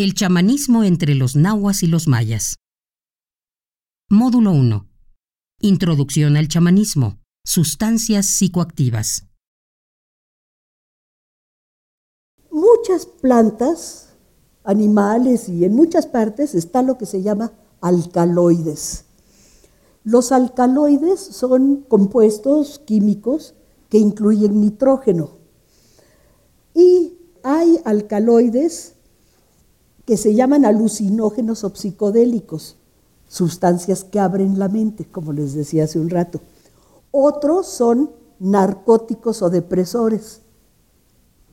El chamanismo entre los nahuas y los mayas. Módulo 1. Introducción al chamanismo. Sustancias psicoactivas. Muchas plantas, animales y en muchas partes está lo que se llama alcaloides. Los alcaloides son compuestos químicos que incluyen nitrógeno. Y hay alcaloides que se llaman alucinógenos o psicodélicos, sustancias que abren la mente, como les decía hace un rato. Otros son narcóticos o depresores,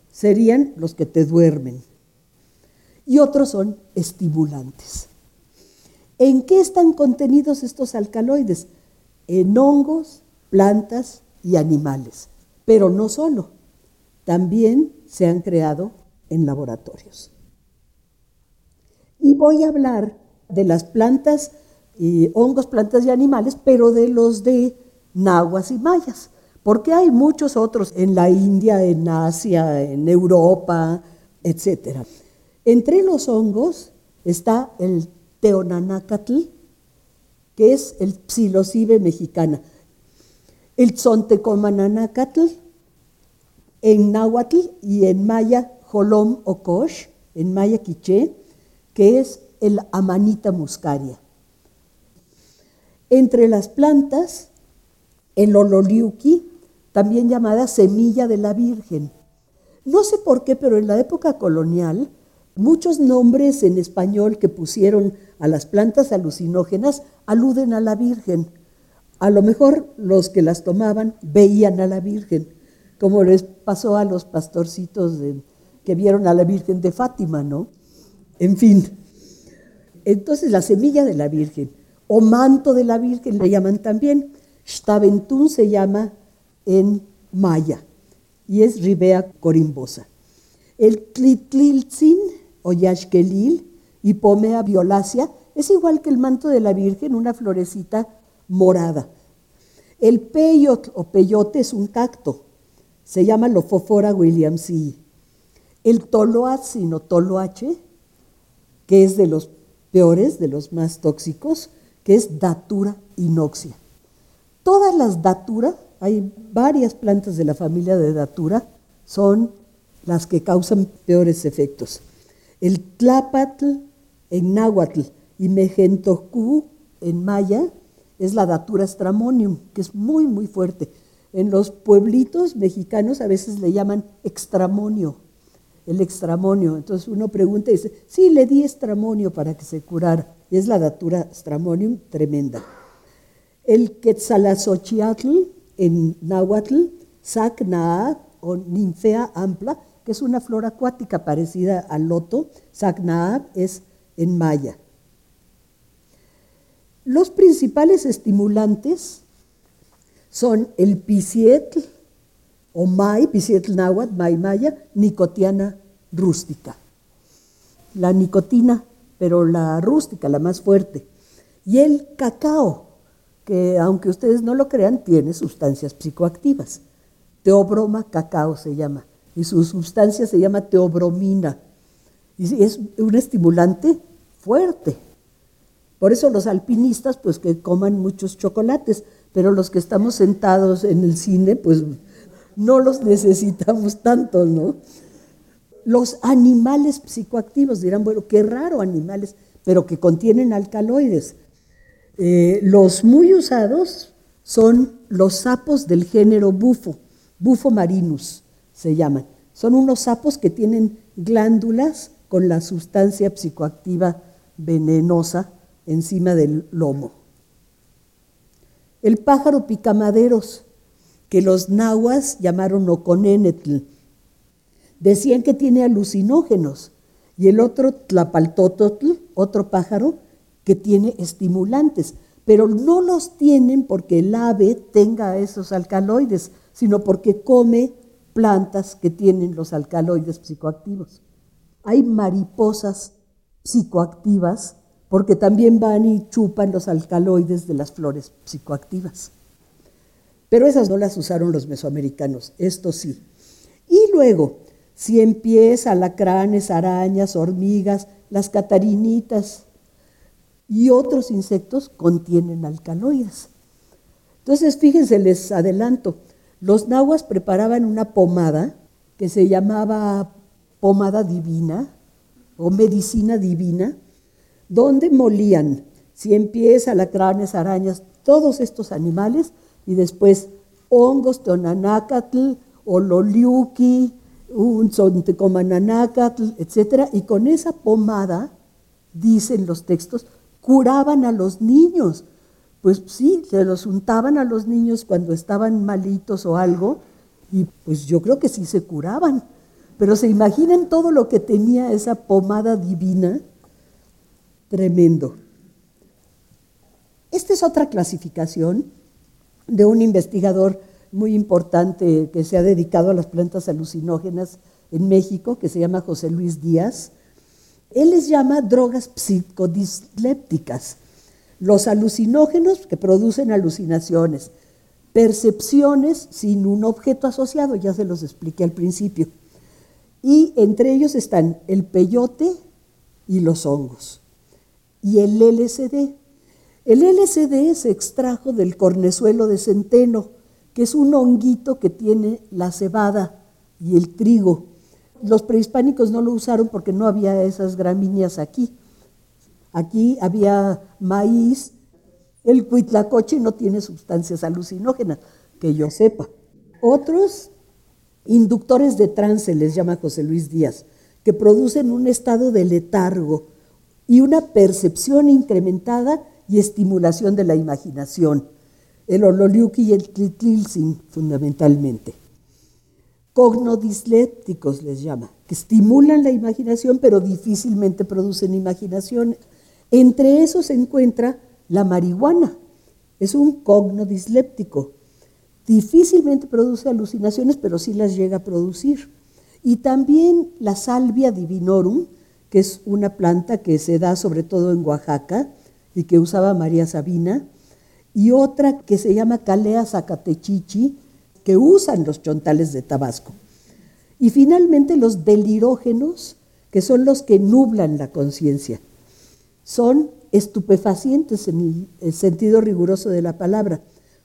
serían los que te duermen. Y otros son estimulantes. ¿En qué están contenidos estos alcaloides? En hongos, plantas y animales. Pero no solo, también se han creado en laboratorios. Y voy a hablar de las plantas, y hongos, plantas y animales, pero de los de nahuas y mayas, porque hay muchos otros en la India, en Asia, en Europa, etc. Entre los hongos está el teonanacatl, que es el psilocibe mexicana, el tzontecomananacatl, en náhuatl y en maya jolom o kosh, en maya quiché, que es el Amanita muscaria. Entre las plantas, el ololiuki, también llamada semilla de la Virgen. No sé por qué, pero en la época colonial, muchos nombres en español que pusieron a las plantas alucinógenas aluden a la Virgen. A lo mejor los que las tomaban veían a la Virgen, como les pasó a los pastorcitos que vieron a la Virgen de Fátima, ¿no? En fin, entonces la semilla de la Virgen o manto de la Virgen le llaman también. Staventún se llama en maya y es Ribea corimbosa. El clitlilzin o yashkelil y pomea violácea es igual que el manto de la Virgen, una florecita morada. El peyot o peyote es un cacto, se llama Lofofora williamsi. El toloatzin o toloache que es de los peores, de los más tóxicos, que es Datura inoxia. Todas las Datura, hay varias plantas de la familia de Datura, son las que causan peores efectos. El Tlapatl en náhuatl y Mejentocú en maya es la Datura stramonium, que es muy, muy fuerte. En los pueblitos mexicanos a veces le llaman extramonio, el extramonio. Entonces uno pregunta y dice, sí, le di extramonio para que se curara. Y es la datura stramonium tremenda. El quetzalazochiatl en náhuatl, sac o ninfea ampla, que es una flor acuática parecida al loto, sac es en maya. Los principales estimulantes son el pisietl, o mai, pisietl náhuatl, mai maya, nicotiana rústica. La nicotina, pero la rústica, la más fuerte. Y el cacao, que aunque ustedes no lo crean, tiene sustancias psicoactivas. Teobroma cacao se llama. Y su sustancia se llama teobromina. Y es un estimulante fuerte. Por eso los alpinistas, pues que coman muchos chocolates, pero los que estamos sentados en el cine, pues no los necesitamos tanto, ¿no? Los animales psicoactivos dirán, bueno, qué raro animales, pero que contienen alcaloides. Eh, los muy usados son los sapos del género bufo, bufo marinus se llaman. Son unos sapos que tienen glándulas con la sustancia psicoactiva venenosa encima del lomo. El pájaro picamaderos que los nahuas llamaron Oconenetl. Decían que tiene alucinógenos. Y el otro, Tlapaltototl, otro pájaro, que tiene estimulantes. Pero no los tienen porque el ave tenga esos alcaloides, sino porque come plantas que tienen los alcaloides psicoactivos. Hay mariposas psicoactivas porque también van y chupan los alcaloides de las flores psicoactivas. Pero esas no las usaron los mesoamericanos, esto sí. Y luego, cien pies, alacranes, arañas, hormigas, las catarinitas y otros insectos contienen alcaloides. Entonces, fíjense, les adelanto, los nahuas preparaban una pomada que se llamaba pomada divina o medicina divina, donde molían cien pies, alacranes, arañas, todos estos animales, y después hongos, tonanácatl, ololiuki, un sontecomananacatl, etc. Y con esa pomada, dicen los textos, curaban a los niños. Pues sí, se los untaban a los niños cuando estaban malitos o algo, y pues yo creo que sí se curaban. Pero se imaginan todo lo que tenía esa pomada divina, tremendo. Esta es otra clasificación de un investigador muy importante que se ha dedicado a las plantas alucinógenas en México, que se llama José Luis Díaz. Él les llama drogas psicodislépticas, los alucinógenos que producen alucinaciones, percepciones sin un objeto asociado, ya se los expliqué al principio. Y entre ellos están el peyote y los hongos. Y el LSD. El LSD se extrajo del cornezuelo de centeno, que es un honguito que tiene la cebada y el trigo. Los prehispánicos no lo usaron porque no había esas gramíneas aquí. Aquí había maíz, el cuitlacoche no tiene sustancias alucinógenas, que yo sepa. Otros inductores de trance, les llama José Luis Díaz, que producen un estado de letargo y una percepción incrementada y estimulación de la imaginación el ololiuki y el tlitlilsin fundamentalmente. Cognodislépticos les llama, que estimulan la imaginación pero difícilmente producen imaginación. Entre esos se encuentra la marihuana, es un cognodisléptico. Difícilmente produce alucinaciones, pero sí las llega a producir. Y también la salvia divinorum, que es una planta que se da sobre todo en Oaxaca y que usaba María Sabina, y otra que se llama Calea Zacatechichi, que usan los chontales de Tabasco. Y finalmente los delirógenos, que son los que nublan la conciencia. Son estupefacientes en el sentido riguroso de la palabra.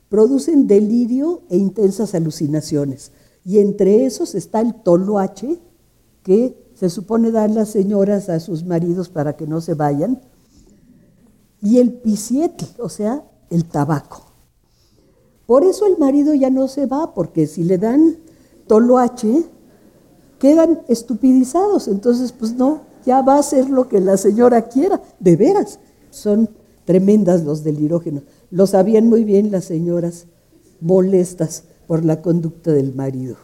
Producen delirio e intensas alucinaciones. Y entre esos está el toloache, que se supone dan las señoras a sus maridos para que no se vayan, y el pisiete, o sea, el tabaco. Por eso el marido ya no se va, porque si le dan toloache, quedan estupidizados. Entonces, pues no, ya va a hacer lo que la señora quiera. De veras, son tremendas los delirógenos. Lo sabían muy bien las señoras molestas por la conducta del marido.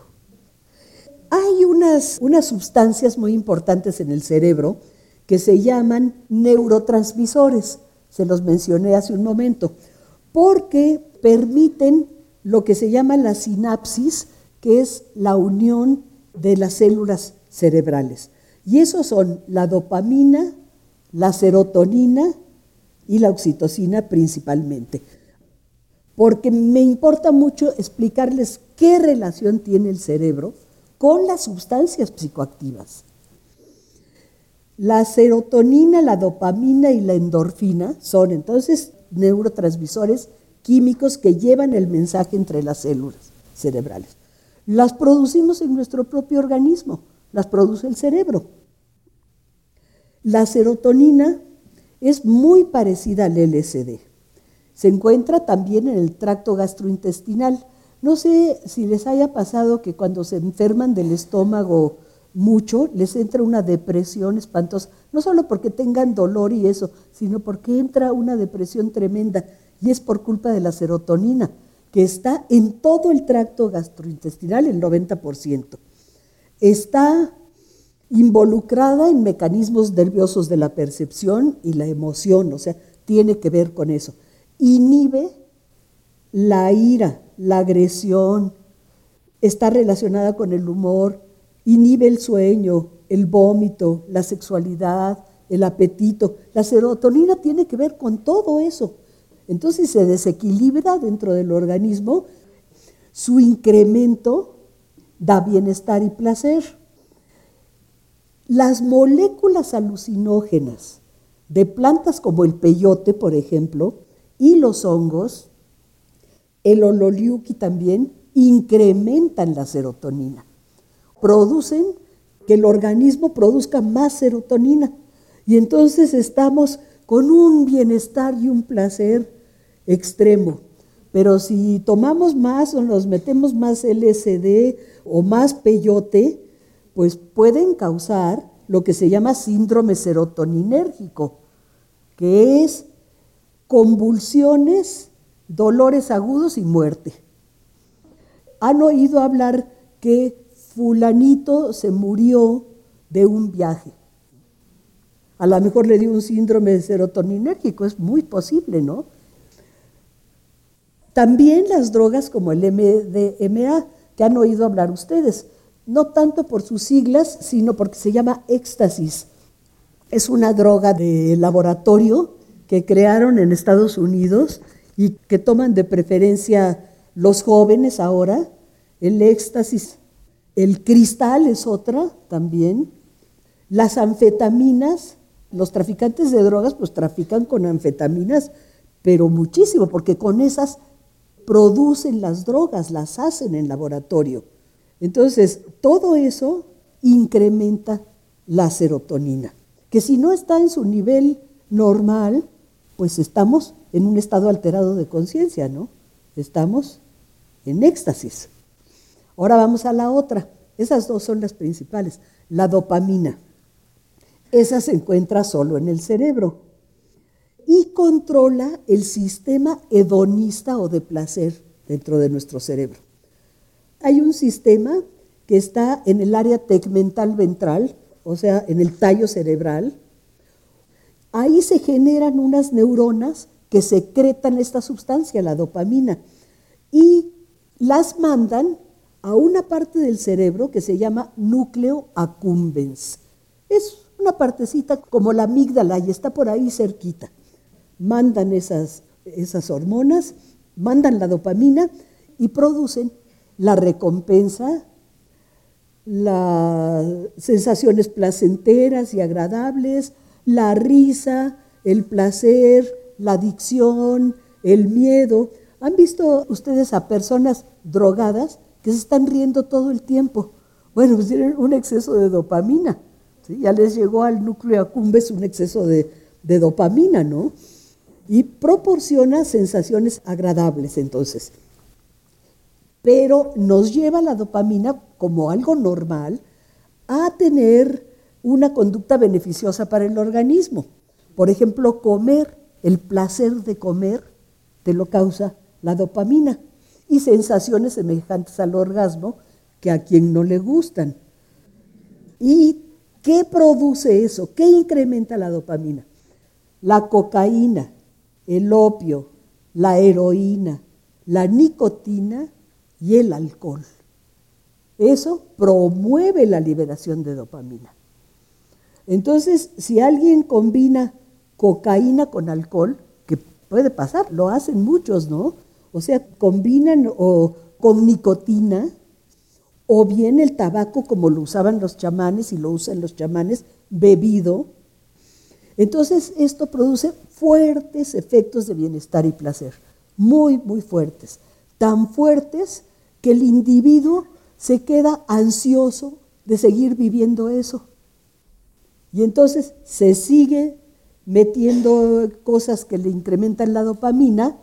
Hay unas, unas sustancias muy importantes en el cerebro que se llaman neurotransmisores. Se los mencioné hace un momento porque permiten lo que se llama la sinapsis, que es la unión de las células cerebrales. Y esos son la dopamina, la serotonina y la oxitocina principalmente. Porque me importa mucho explicarles qué relación tiene el cerebro con las sustancias psicoactivas. La serotonina, la dopamina y la endorfina son entonces neurotransmisores químicos que llevan el mensaje entre las células cerebrales. Las producimos en nuestro propio organismo, las produce el cerebro. La serotonina es muy parecida al LSD. Se encuentra también en el tracto gastrointestinal. No sé si les haya pasado que cuando se enferman del estómago mucho, les entra una depresión espantosa, no solo porque tengan dolor y eso, sino porque entra una depresión tremenda y es por culpa de la serotonina, que está en todo el tracto gastrointestinal, el 90%. Está involucrada en mecanismos nerviosos de la percepción y la emoción, o sea, tiene que ver con eso. Inhibe la ira, la agresión, está relacionada con el humor, inhibe el sueño, el vómito, la sexualidad, el apetito. La serotonina tiene que ver con todo eso. Entonces se desequilibra dentro del organismo, su incremento da bienestar y placer. Las moléculas alucinógenas de plantas como el peyote, por ejemplo, y los hongos, el ololiuki también, incrementan la serotonina. Producen que el organismo produzca más serotonina. Y entonces estamos con un bienestar y un placer extremo. Pero si tomamos más o nos metemos más LSD o más peyote, pues pueden causar lo que se llama síndrome serotoninérgico, que es convulsiones, dolores agudos y muerte. ¿Han oído hablar que fulanito se murió de un viaje? A lo mejor le dio un síndrome serotoninérgico, es muy posible, ¿no? También las drogas como el MDMA, que han oído hablar ustedes, no tanto por sus siglas, sino porque se llama éxtasis. Es una droga de laboratorio que crearon en Estados Unidos y que toman de preferencia los jóvenes ahora. El éxtasis, el cristal es otra también. Las anfetaminas, los traficantes de drogas pues trafican con anfetaminas, pero muchísimo, porque con esas producen las drogas, las hacen en laboratorio. Entonces, todo eso incrementa la serotonina, que si no está en su nivel normal, pues estamos en un estado alterado de conciencia, ¿no? Estamos en éxtasis. Ahora vamos a la otra. Esas dos son las principales. La dopamina. Esa se encuentra solo en el cerebro y controla el sistema hedonista o de placer dentro de nuestro cerebro. Hay un sistema que está en el área tegmental ventral, o sea, en el tallo cerebral, ahí se generan unas neuronas que secretan esta sustancia, la dopamina, y las mandan a una parte del cerebro que se llama núcleo accumbens. Es una partecita como la amígdala y está por ahí cerquita. Mandan esas, esas hormonas, mandan la dopamina y producen la recompensa, las sensaciones placenteras y agradables, la risa, el placer, la adicción, el miedo. ¿Han visto ustedes a personas drogadas que se están riendo todo el tiempo? Bueno, pues tienen un exceso de dopamina. Ya les llegó al núcleo accumbens un exceso de dopamina, ¿no? Y proporciona sensaciones agradables entonces. Pero nos lleva la dopamina como algo normal a tener una conducta beneficiosa para el organismo. Por ejemplo, comer, el placer de comer, te lo causa la dopamina y sensaciones semejantes al orgasmo que a quien no le gustan. ¿Y qué produce eso? ¿Qué incrementa la dopamina? La cocaína, el opio, la heroína, la nicotina y el alcohol. Eso promueve la liberación de dopamina. Entonces, si alguien combina cocaína con alcohol, que puede pasar, lo hacen muchos, ¿no? O sea, combinan o, con nicotina, o bien el tabaco como lo usaban los chamanes y lo usan los chamanes, bebido. Entonces, esto produce fuertes efectos de bienestar y placer, muy, muy fuertes. Tan fuertes que el individuo se queda ansioso de seguir viviendo eso. Y entonces se sigue metiendo cosas que le incrementan la dopamina,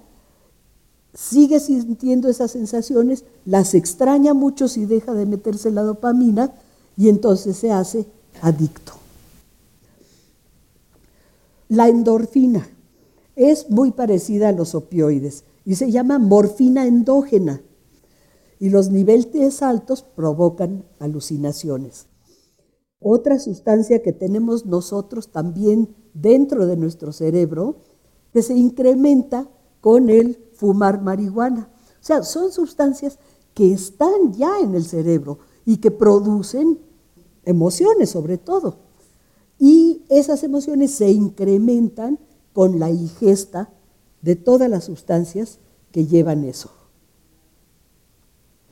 sigue sintiendo esas sensaciones, las extraña mucho si deja de meterse la dopamina y entonces se hace adicto. La endorfina es muy parecida a los opioides y se llama morfina endógena y los niveles altos provocan alucinaciones. Otra sustancia que tenemos nosotros también dentro de nuestro cerebro, que se incrementa con el fumar marihuana. O sea, son sustancias que están ya en el cerebro y que producen emociones sobre todo. Y esas emociones se incrementan con la ingesta de todas las sustancias que llevan eso.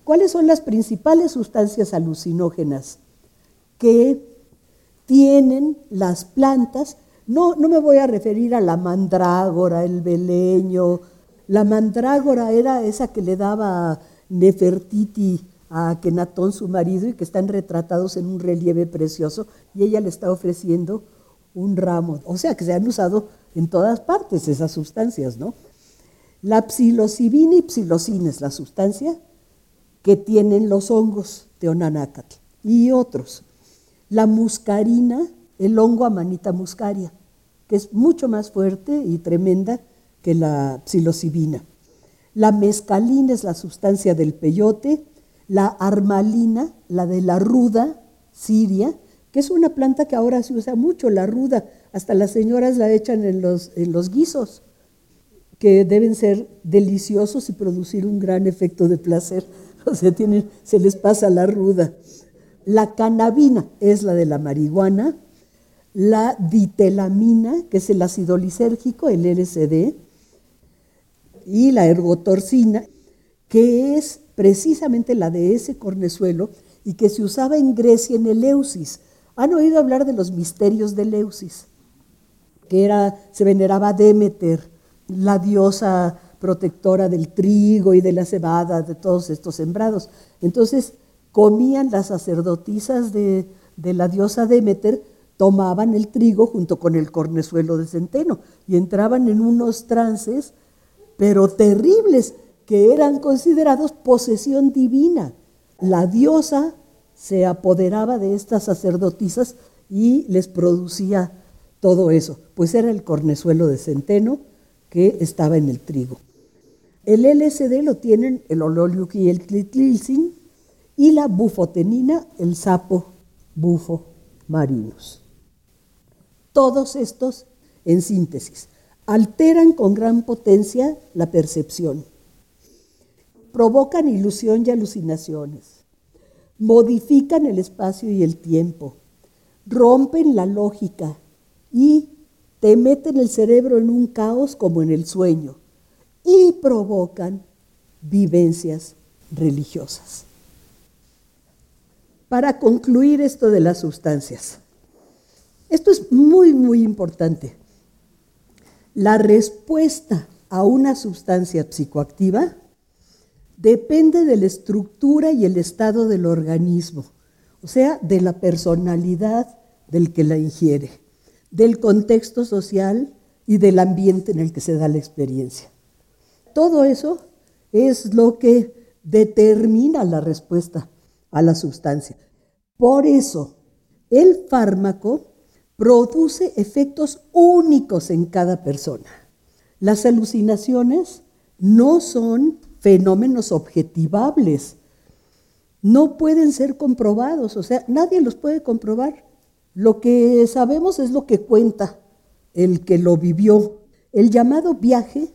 ¿Cuáles son las principales sustancias alucinógenas? que tienen las plantas, no, no me voy a referir a la mandrágora, el beleño, la mandrágora era esa que le daba Nefertiti a Kenatón, su marido, y que están retratados en un relieve precioso, y ella le está ofreciendo un ramo. O sea, que se han usado en todas partes esas sustancias, ¿no? La psilocibina y psilocina es la sustancia que tienen los hongos teonanácatl y otros. La muscarina, el hongo amanita muscaria, que es mucho más fuerte y tremenda que la psilocibina. La mescalina es la sustancia del peyote, la armalina, la de la ruda siria, que es una planta que ahora se usa mucho, la ruda, hasta las señoras la echan en los, en los guisos, que deben ser deliciosos y producir un gran efecto de placer. O sea, tienen, se les pasa la ruda. La cannabina es la de la marihuana, la ditelamina, que es el ácido lisérgico, el LSD, y la ergotorcina, que es precisamente la de ese cornezuelo y que se usaba en Grecia en el Eusis. ¿Han oído hablar de los misterios del Eusis? Que era, se veneraba Demeter, la diosa protectora del trigo y de la cebada, de todos estos sembrados. Entonces, comían las sacerdotisas de, de la diosa Demeter, tomaban el trigo junto con el cornezuelo de centeno y entraban en unos trances, pero terribles, que eran considerados posesión divina. La diosa se apoderaba de estas sacerdotisas y les producía todo eso, pues era el cornezuelo de centeno que estaba en el trigo. El LSD lo tienen el ololiuc y el clitlilsin y la bufotenina, el sapo bufo marinus. Todos estos, en síntesis, alteran con gran potencia la percepción, provocan ilusión y alucinaciones, modifican el espacio y el tiempo, rompen la lógica y te meten el cerebro en un caos como en el sueño y provocan vivencias religiosas. Para concluir esto de las sustancias, esto es muy, muy importante. La respuesta a una sustancia psicoactiva depende de la estructura y el estado del organismo, o sea, de la personalidad del que la ingiere del contexto social y del ambiente en el que se da la experiencia. Todo eso es lo que determina la respuesta a la sustancia. Por eso, el fármaco produce efectos únicos en cada persona. Las alucinaciones no son fenómenos objetivables, no pueden ser comprobados, o sea, nadie los puede comprobar. Lo que sabemos es lo que cuenta el que lo vivió. El llamado viaje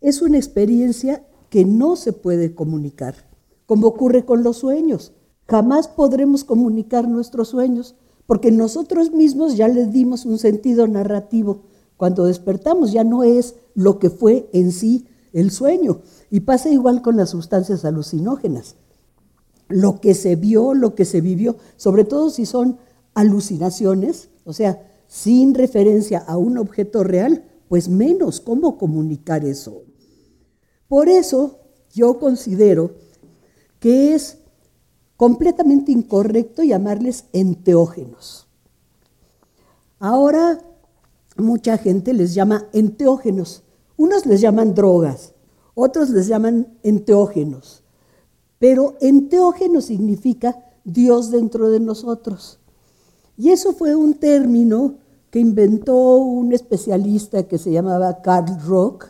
es una experiencia que no se puede comunicar, como ocurre con los sueños. Jamás podremos comunicar nuestros sueños porque nosotros mismos ya le dimos un sentido narrativo. Cuando despertamos ya no es lo que fue en sí el sueño. Y pasa igual con las sustancias alucinógenas. Lo que se vio, lo que se vivió, sobre todo si son alucinaciones, o sea, sin referencia a un objeto real, pues menos cómo comunicar eso. Por eso yo considero que es completamente incorrecto llamarles enteógenos. Ahora mucha gente les llama enteógenos. Unos les llaman drogas, otros les llaman enteógenos. Pero enteógeno significa Dios dentro de nosotros. Y eso fue un término que inventó un especialista que se llamaba Carl Rock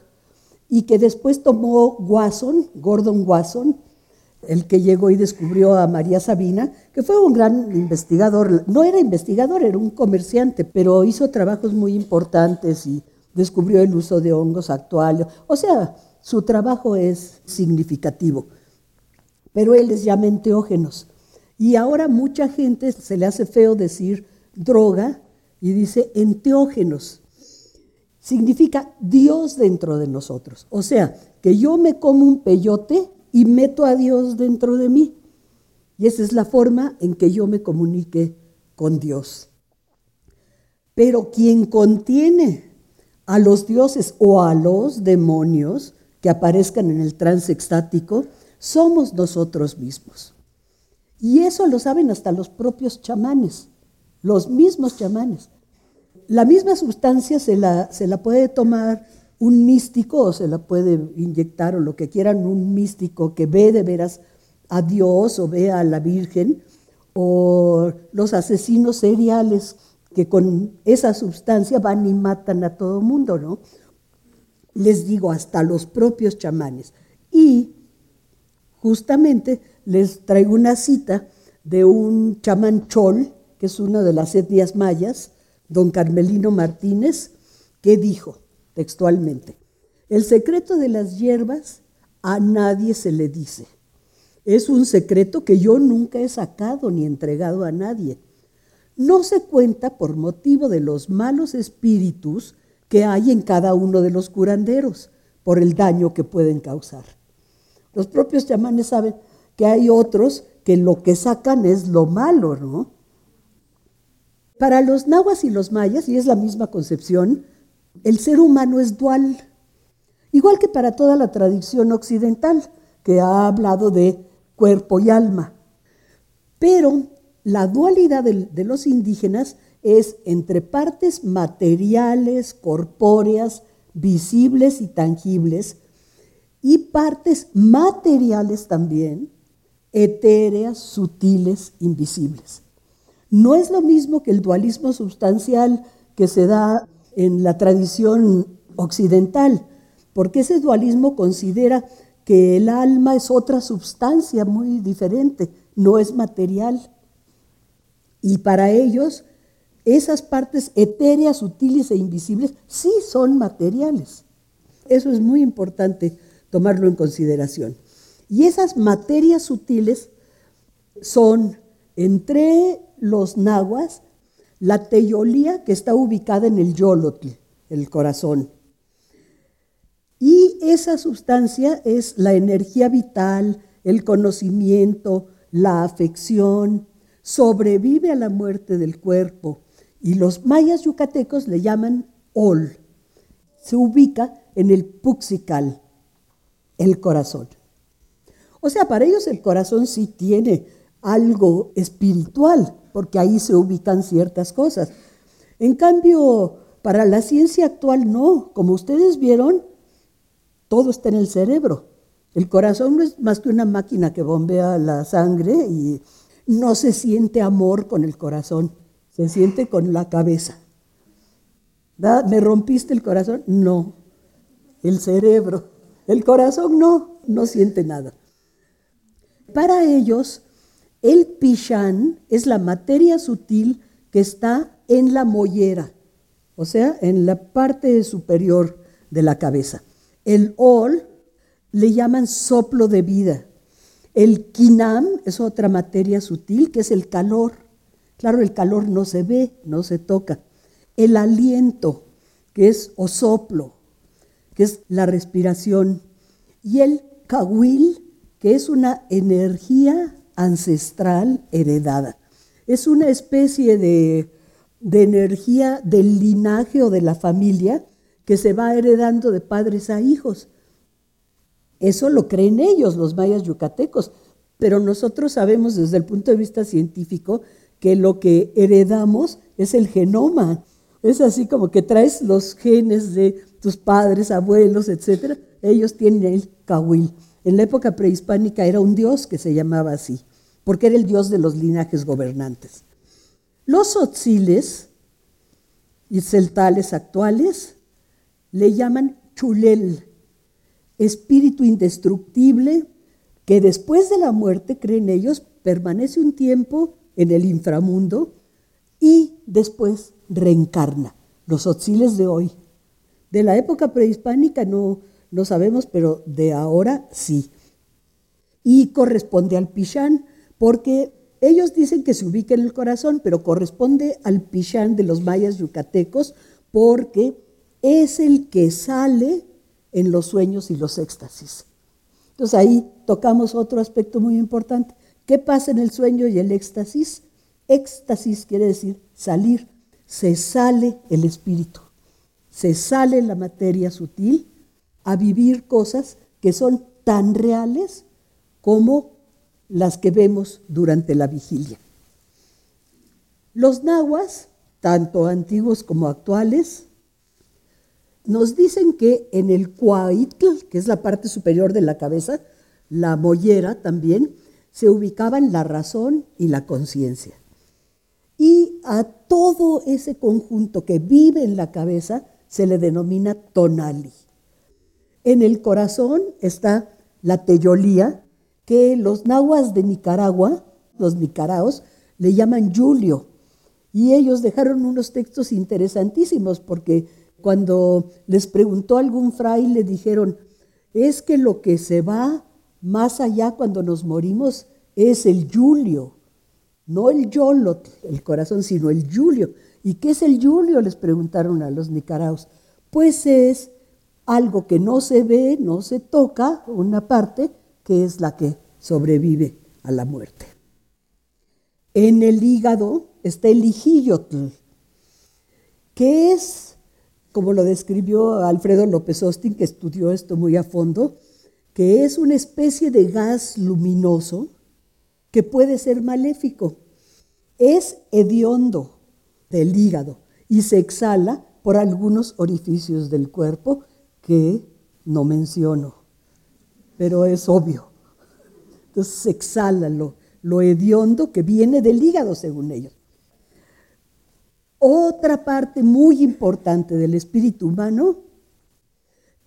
y que después tomó Wasson, Gordon Wasson, el que llegó y descubrió a María Sabina, que fue un gran investigador. No era investigador, era un comerciante, pero hizo trabajos muy importantes y descubrió el uso de hongos actuales. O sea, su trabajo es significativo. Pero él les llama enteógenos. Y ahora mucha gente se le hace feo decir droga y dice enteógenos. Significa Dios dentro de nosotros. O sea, que yo me como un peyote y meto a Dios dentro de mí. Y esa es la forma en que yo me comunique con Dios. Pero quien contiene a los dioses o a los demonios que aparezcan en el trance extático somos nosotros mismos. Y eso lo saben hasta los propios chamanes, los mismos chamanes. La misma sustancia se la, se la puede tomar un místico o se la puede inyectar o lo que quieran un místico que ve de veras a Dios o ve a la Virgen o los asesinos seriales que con esa sustancia van y matan a todo mundo, ¿no? Les digo, hasta los propios chamanes. Y justamente les traigo una cita de un chamán chol, que es una de las etnias mayas, don Carmelino Martínez, que dijo textualmente, el secreto de las hierbas a nadie se le dice. Es un secreto que yo nunca he sacado ni entregado a nadie no se cuenta por motivo de los malos espíritus que hay en cada uno de los curanderos, por el daño que pueden causar. Los propios chamanes saben que hay otros que lo que sacan es lo malo, ¿no? Para los nahuas y los mayas, y es la misma concepción, el ser humano es dual, igual que para toda la tradición occidental, que ha hablado de cuerpo y alma. Pero la dualidad de, los indígenas es entre partes materiales, corpóreas, visibles y tangibles, y partes materiales también, etéreas, sutiles, invisibles. No es lo mismo que el dualismo sustancial que se da en la tradición occidental, porque ese dualismo considera que el alma es otra sustancia muy diferente, no es material. Y para ellos, esas partes etéreas, sutiles e invisibles sí son materiales. Eso es muy importante tomarlo en consideración. Y esas materias sutiles son entre los nahuas la teyolía que está ubicada en el yolotl, el corazón. Y esa sustancia es la energía vital, el conocimiento, la afección, sobrevive a la muerte del cuerpo y los mayas yucatecos le llaman ol. Se ubica en el puxical, el corazón. O sea, para ellos el corazón sí tiene algo espiritual, porque ahí se ubican ciertas cosas. En cambio, para la ciencia actual no, como ustedes vieron, todo está en el cerebro. El corazón no es más que una máquina que bombea la sangre y no se siente amor con el corazón, se siente con la cabeza. ¿Me rompiste el corazón? No, el cerebro. El corazón no, no siente nada. Para ellos, el pichán es la materia sutil que está en la mollera, o sea, en la parte superior de la cabeza. El ol le llaman soplo de vida, el kinam es otra materia sutil que es el calor. Claro, el calor no se ve, no se toca. El aliento, que es o soplo, que es la respiración. Y el kawil, que es una energía ancestral heredada. Es una especie de, de energía del linaje o de la familia que se va heredando de padres a hijos. Eso lo creen ellos, los mayas yucatecos, pero nosotros sabemos desde el punto de vista científico que lo que heredamos es el genoma. Es así como que traes los genes de tus padres, abuelos, etc. Ellos tienen el cahuil. En la época prehispánica era un dios que se llamaba así, porque era el dios de los linajes gobernantes. Los otziles y celtales actuales le llaman chulel, espíritu indestructible que después de la muerte, creen ellos, permanece un tiempo en el inframundo y después reencarna. Los otziles de hoy. De la época prehispánica no, no sabemos, pero de ahora sí. Y corresponde al pichán, porque ellos dicen que se ubica en el corazón, pero corresponde al pichán de los mayas yucatecos, porque es el que sale en los sueños y los éxtasis. Entonces ahí tocamos otro aspecto muy importante. ¿Qué pasa en el sueño y el éxtasis? Éxtasis quiere decir salir. se sale el espíritu, se sale la materia sutil a vivir cosas que son tan reales como las que vemos durante la vigilia. Los nahuas, tanto antiguos como actuales, nos dicen que en el cuaitl, que es la parte superior de la cabeza, la mollera también, se ubicaban la razón y la conciencia. Y a todo ese conjunto que vive en la cabeza se le denomina tonali. En el corazón está la teyolía, que los nahuas de Nicaragua, los nicaraos, le llaman Julio. Y ellos dejaron unos textos interesantísimos porque cuando les preguntó algún fraile, dijeron, es que lo que se va más allá cuando nos morimos es el Julio, no el Yolot, el corazón, sino el Julio. ¿Y qué es el Julio? Les preguntaron a los nicaraos. Pues es algo que no se ve, no se toca, una parte que es la que sobrevive a la muerte. En el hígado está el hijillotl, que es, como lo describió Alfredo López Austin, que estudió esto muy a fondo, que es una especie de gas luminoso que puede ser maléfico. Es hediondo del hígado y se exhala por algunos orificios del cuerpo que no menciono, pero es obvio. Entonces exhala lo, lo hediondo que viene del hígado, según ellos. Otra parte muy importante del espíritu humano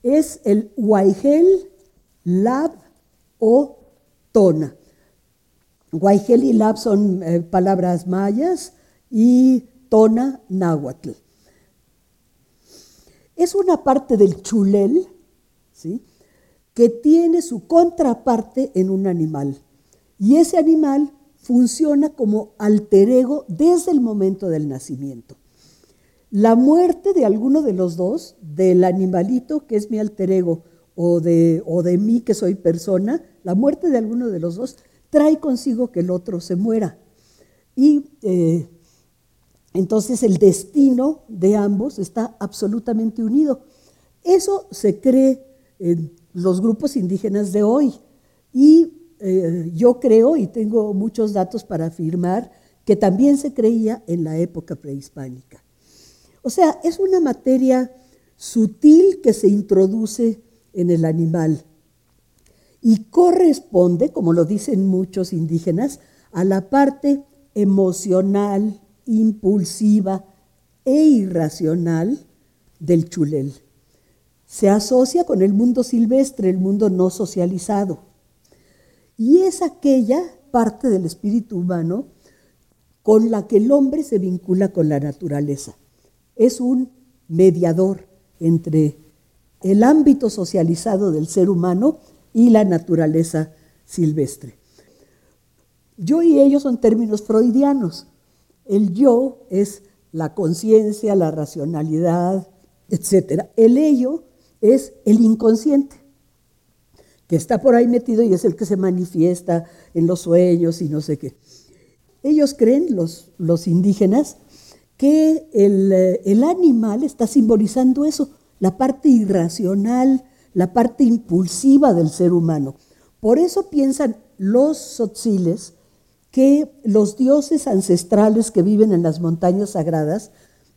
es el Waigel, Lab o Tona. Waigel y Lab son eh, palabras mayas y Tona náhuatl. Es una parte del chulel, ¿sí? que tiene su contraparte en un animal. Y ese animal funciona como alter ego desde el momento del nacimiento. La muerte de alguno de los dos, del animalito que es mi alter ego o de, o de mí que soy persona, la muerte de alguno de los dos trae consigo que el otro se muera. Y eh, entonces el destino de ambos está absolutamente unido. Eso se cree en los grupos indígenas de hoy. Y eh, yo creo, y tengo muchos datos para afirmar, que también se creía en la época prehispánica. O sea, es una materia sutil que se introduce en el animal y corresponde, como lo dicen muchos indígenas, a la parte emocional, impulsiva e irracional del chulel se asocia con el mundo silvestre, el mundo no socializado. Y es aquella parte del espíritu humano con la que el hombre se vincula con la naturaleza. Es un mediador entre el ámbito socializado del ser humano y la naturaleza silvestre. Yo y ellos son términos freudianos. El yo es la conciencia, la racionalidad, etc. El ello es el inconsciente, que está por ahí metido y es el que se manifiesta en los sueños y no sé qué. Ellos creen, los, los indígenas, que el, eh, el animal está simbolizando eso, la parte irracional, la parte impulsiva del ser humano. Por eso piensan los sotziles que los dioses ancestrales que viven en las montañas sagradas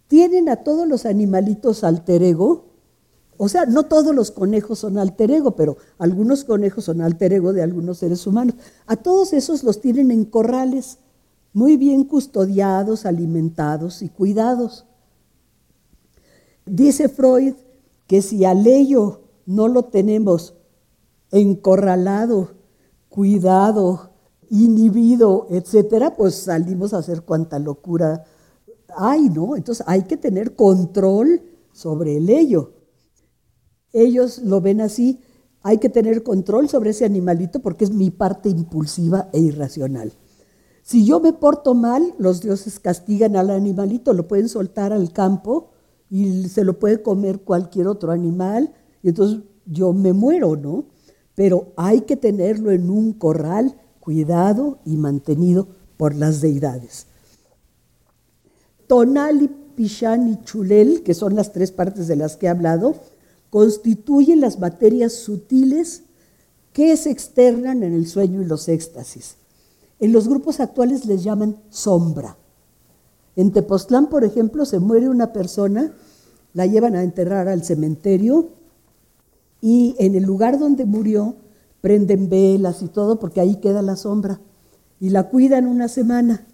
tienen a todos los animalitos alter ego o sea, no todos los conejos son alter ego, pero algunos conejos son alter ego de algunos seres humanos. A todos esos los tienen en corrales, muy bien custodiados, alimentados y cuidados. Dice Freud que si al ello no lo tenemos encorralado, cuidado, inhibido, etcétera, pues salimos a hacer cuanta locura hay, ¿no? Entonces hay que tener control sobre el ello. Ellos lo ven así, hay que tener control sobre ese animalito porque es mi parte impulsiva e irracional. Si yo me porto mal, los dioses castigan al animalito, lo pueden soltar al campo y se lo puede comer cualquier otro animal y entonces yo me muero, ¿no? Pero hay que tenerlo en un corral cuidado y mantenido por las deidades. Tonali Pichán y Chulel, que son las tres partes de las que he hablado, constituyen las materias sutiles que se externan en el sueño y los éxtasis. En los grupos actuales les llaman sombra. En Tepoztlán, por ejemplo, se muere una persona, la llevan a enterrar al cementerio y en el lugar donde murió prenden velas y todo porque ahí queda la sombra y la cuidan una semana.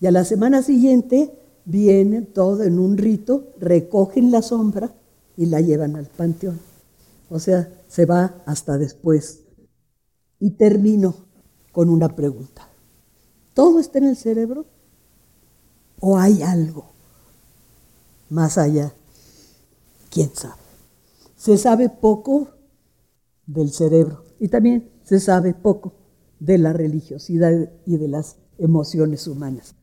Y a la semana siguiente vienen todo en un rito, recogen la sombra y la llevan al panteón. O sea, se va hasta después. Y termino con una pregunta. ¿Todo está en el cerebro? ¿O hay algo más allá? ¿Quién sabe? Se sabe poco del cerebro y también se sabe poco de la religiosidad y de las emociones humanas.